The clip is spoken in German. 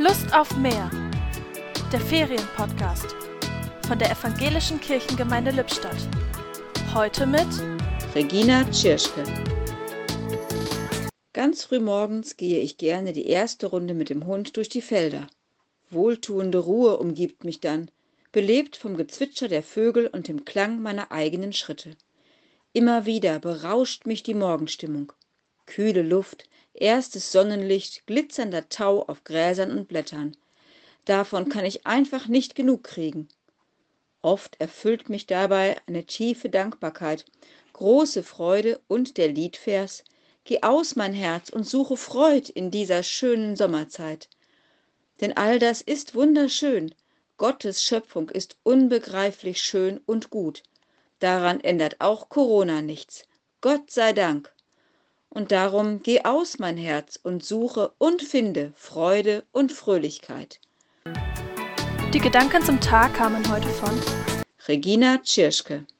Lust auf mehr. Der Ferienpodcast von der Evangelischen Kirchengemeinde Lippstadt. Heute mit Regina Tschirschke. Ganz früh morgens gehe ich gerne die erste Runde mit dem Hund durch die Felder. Wohltuende Ruhe umgibt mich dann, belebt vom Gezwitscher der Vögel und dem Klang meiner eigenen Schritte. Immer wieder berauscht mich die Morgenstimmung. Kühle Luft, erstes Sonnenlicht, glitzernder Tau auf Gräsern und Blättern. Davon kann ich einfach nicht genug kriegen. Oft erfüllt mich dabei eine tiefe Dankbarkeit, große Freude und der Liedvers Geh aus, mein Herz, und suche Freud in dieser schönen Sommerzeit. Denn all das ist wunderschön, Gottes Schöpfung ist unbegreiflich schön und gut. Daran ändert auch Corona nichts. Gott sei Dank. Und darum geh aus, mein Herz, und suche und finde Freude und Fröhlichkeit. Die Gedanken zum Tag kamen heute von Regina Tschirschke